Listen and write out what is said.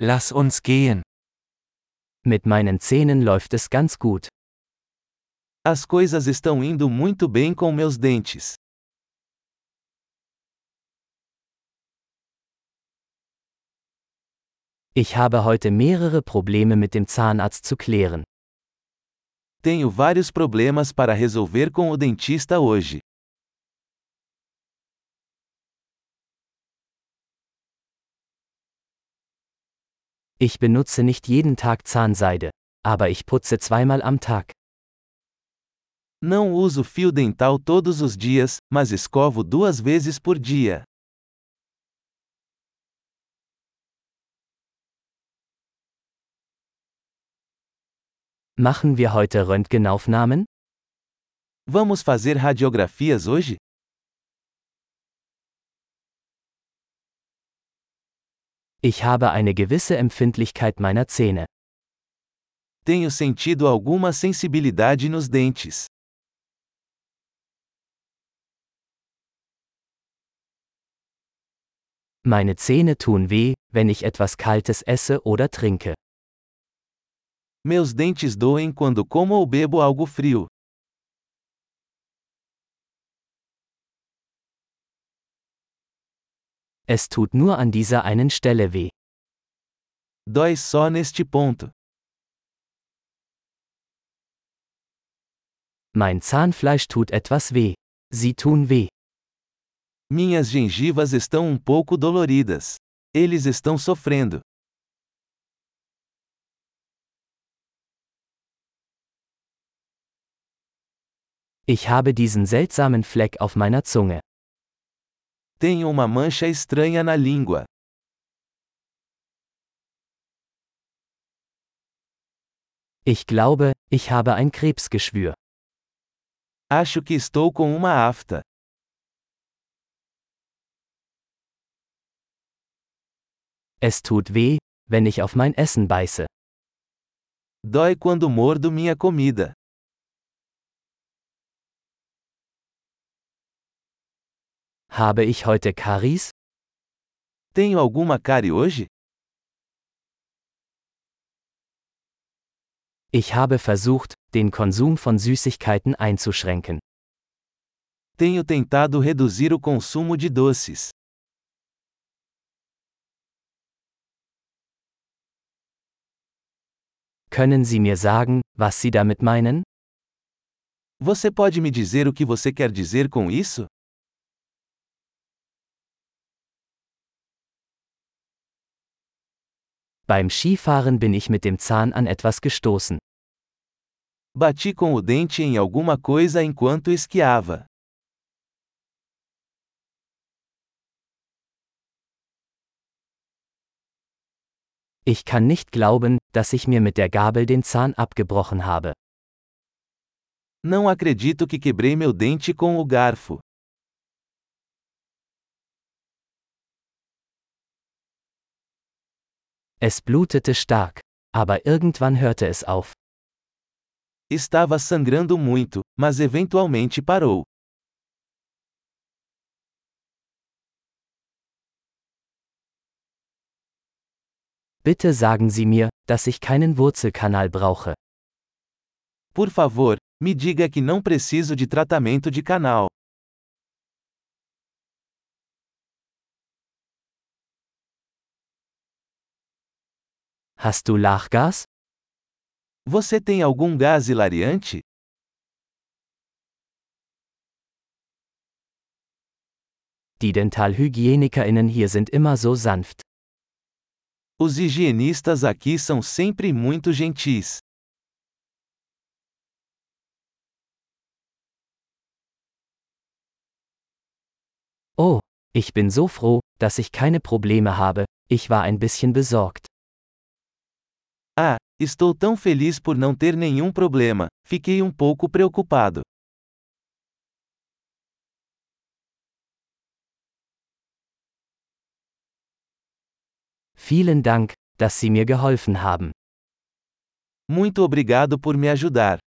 Lass uns gehen. Mit meinen Zähnen läuft es ganz gut. As coisas estão indo muito bem com meus dentes. Ich habe heute mehrere Probleme mit dem Zahnarzt zu klären. Tenho vários problemas para resolver com o dentista hoje. Ich benutze nicht jeden Tag Zahnseide, aber ich putze zweimal am Tag. Não uso fio dental todos os dias, mas escovo duas vezes por dia. Machen wir heute Röntgenaufnahmen? Vamos fazer radiografias hoje? Ich habe eine gewisse Empfindlichkeit meiner Zähne. Tenho sentido alguma sensibilidade nos dentes. Meine Zähne tun weh, wenn ich etwas Kaltes esse oder trinke. Meus dentes doem quando como ou bebo algo frio. Es tut nur an dieser einen Stelle weh. Dói só neste ponto. Mein Zahnfleisch tut etwas weh. Sie tun weh. Minhas gengivas estão um pouco doloridas. Eles estão sofrendo. Ich habe diesen seltsamen Fleck auf meiner Zunge. Tenho uma mancha estranha na língua. Ich glaube, ich habe ein Krebsgeschwür. Acho que estou com uma afta. Es tut weh, wenn ich auf mein Essen beiße. Dói quando mordo minha comida. Habe ich heute Karies? Tenho alguma cárie hoje? Ich habe versucht, den Konsum von Süßigkeiten einzuschränken. Tenho tentado reduzir o consumo de doces. Können Sie mir sagen, was Sie damit meinen? Você pode me dizer o que você quer dizer com isso? Beim Skifahren bin ich mit dem Zahn an etwas gestoßen. Bati com o dente em alguma coisa enquanto esquiava. Ich kann nicht glauben, dass ich mir mit der Gabel den Zahn abgebrochen habe. Não acredito que quebrei meu dente com o garfo. Es blutete stark, aber irgendwann hörte es auf. Estava sangrando muito, mas eventualmente parou. Bitte sagen Sie mir, dass ich keinen Wurzelkanal brauche. Por favor, me diga que não preciso de tratamento de canal. Hast du Lachgas? Você tem algum gás hilariante? Die Dentalhygienikerinnen hier sind immer so sanft. Os higienistas aqui são sempre muito gentis. Oh, ich bin so froh, dass ich keine Probleme habe, ich war ein bisschen besorgt. Ah, estou tão feliz por não ter nenhum problema, fiquei um pouco preocupado. Vielen Dank, dass Sie mir geholfen haben. Muito obrigado por me ajudar.